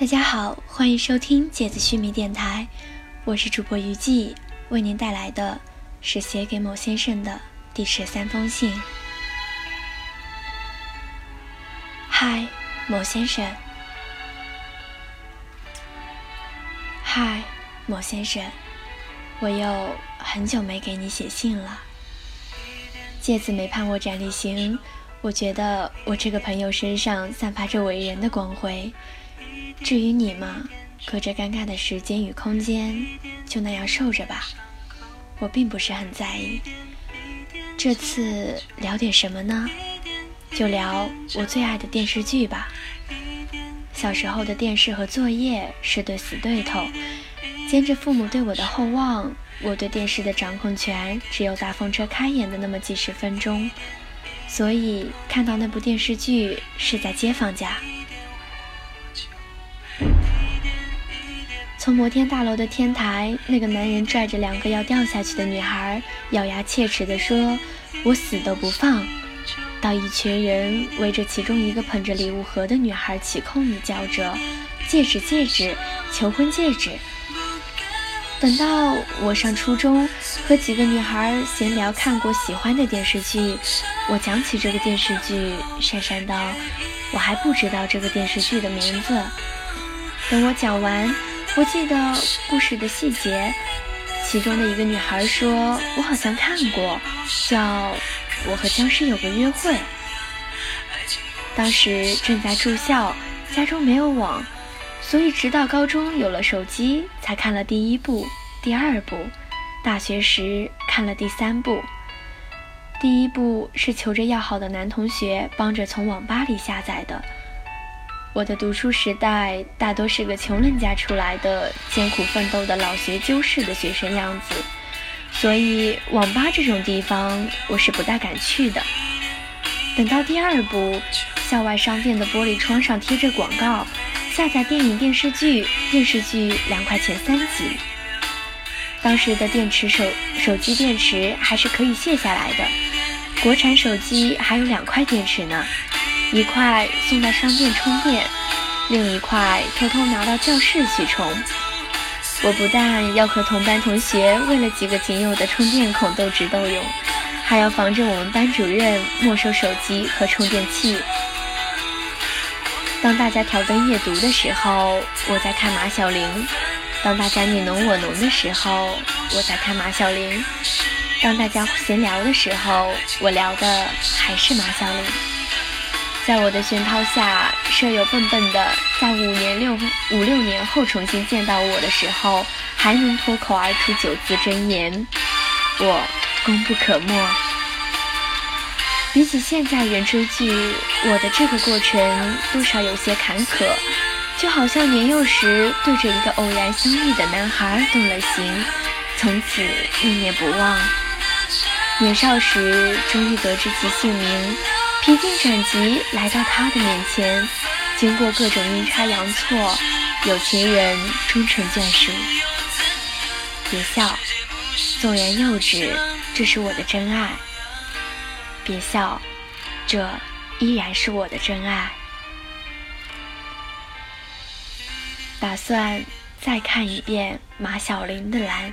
大家好，欢迎收听芥子须弥电台，我是主播于季，为您带来的是写给某先生的第十三封信。嗨，某先生。嗨，某先生，我又很久没给你写信了。芥子没盼我斩立行，我觉得我这个朋友身上散发着伟人的光辉。至于你嘛，隔着尴尬的时间与空间，就那样受着吧。我并不是很在意。这次聊点什么呢？就聊我最爱的电视剧吧。小时候的电视和作业是对死对头，兼着父母对我的厚望，我对电视的掌控权只有大风车开演的那么几十分钟。所以看到那部电视剧是在街坊家。从摩天大楼的天台，那个男人拽着两个要掉下去的女孩，咬牙切齿地说：“我死都不放。”到一群人围着其中一个捧着礼物盒的女孩起哄地叫着：“戒指，戒指，求婚戒指！”等到我上初中，和几个女孩闲聊看过喜欢的电视剧，我讲起这个电视剧，讪讪道：“我还不知道这个电视剧的名字。”等我讲完。我记得故事的细节，其中的一个女孩说：“我好像看过，叫《我和僵尸有个约会》。”当时正在住校，家中没有网，所以直到高中有了手机，才看了第一部、第二部。大学时看了第三部。第一部是求着要好的男同学帮着从网吧里下载的。我的读书时代大多是个穷人家出来的、艰苦奋斗的老学究式的学生样子，所以网吧这种地方我是不大敢去的。等到第二部，校外商店的玻璃窗上贴着广告，下载电影、电视剧，电视剧两块钱三集。当时的电池手手机电池还是可以卸下来的，国产手机还有两块电池呢。一块送到商店充电，另一块偷偷拿到教室去充。我不但要和同班同学为了几个仅有的充电孔斗智斗勇，还要防着我们班主任没收手机和充电器。当大家挑灯夜读的时候，我在看马小玲；当大家你侬我侬的时候，我在看马小玲；当大家闲聊的时候，我聊的还是马小玲。在我的熏陶下，舍友笨笨的，在五年六五六年后重新见到我的时候，还能脱口而出九字真言，我功不可没。比起现在人追剧，我的这个过程多少有些坎坷，就好像年幼时对着一个偶然相遇的男孩动了心，从此念念不忘。年少时终于得知其姓名。披荆斩棘来到他的面前，经过各种阴差阳错，有情人终成眷属。别笑，纵然幼稚，这是我的真爱。别笑，这依然是我的真爱。打算再看一遍马小玲的蓝。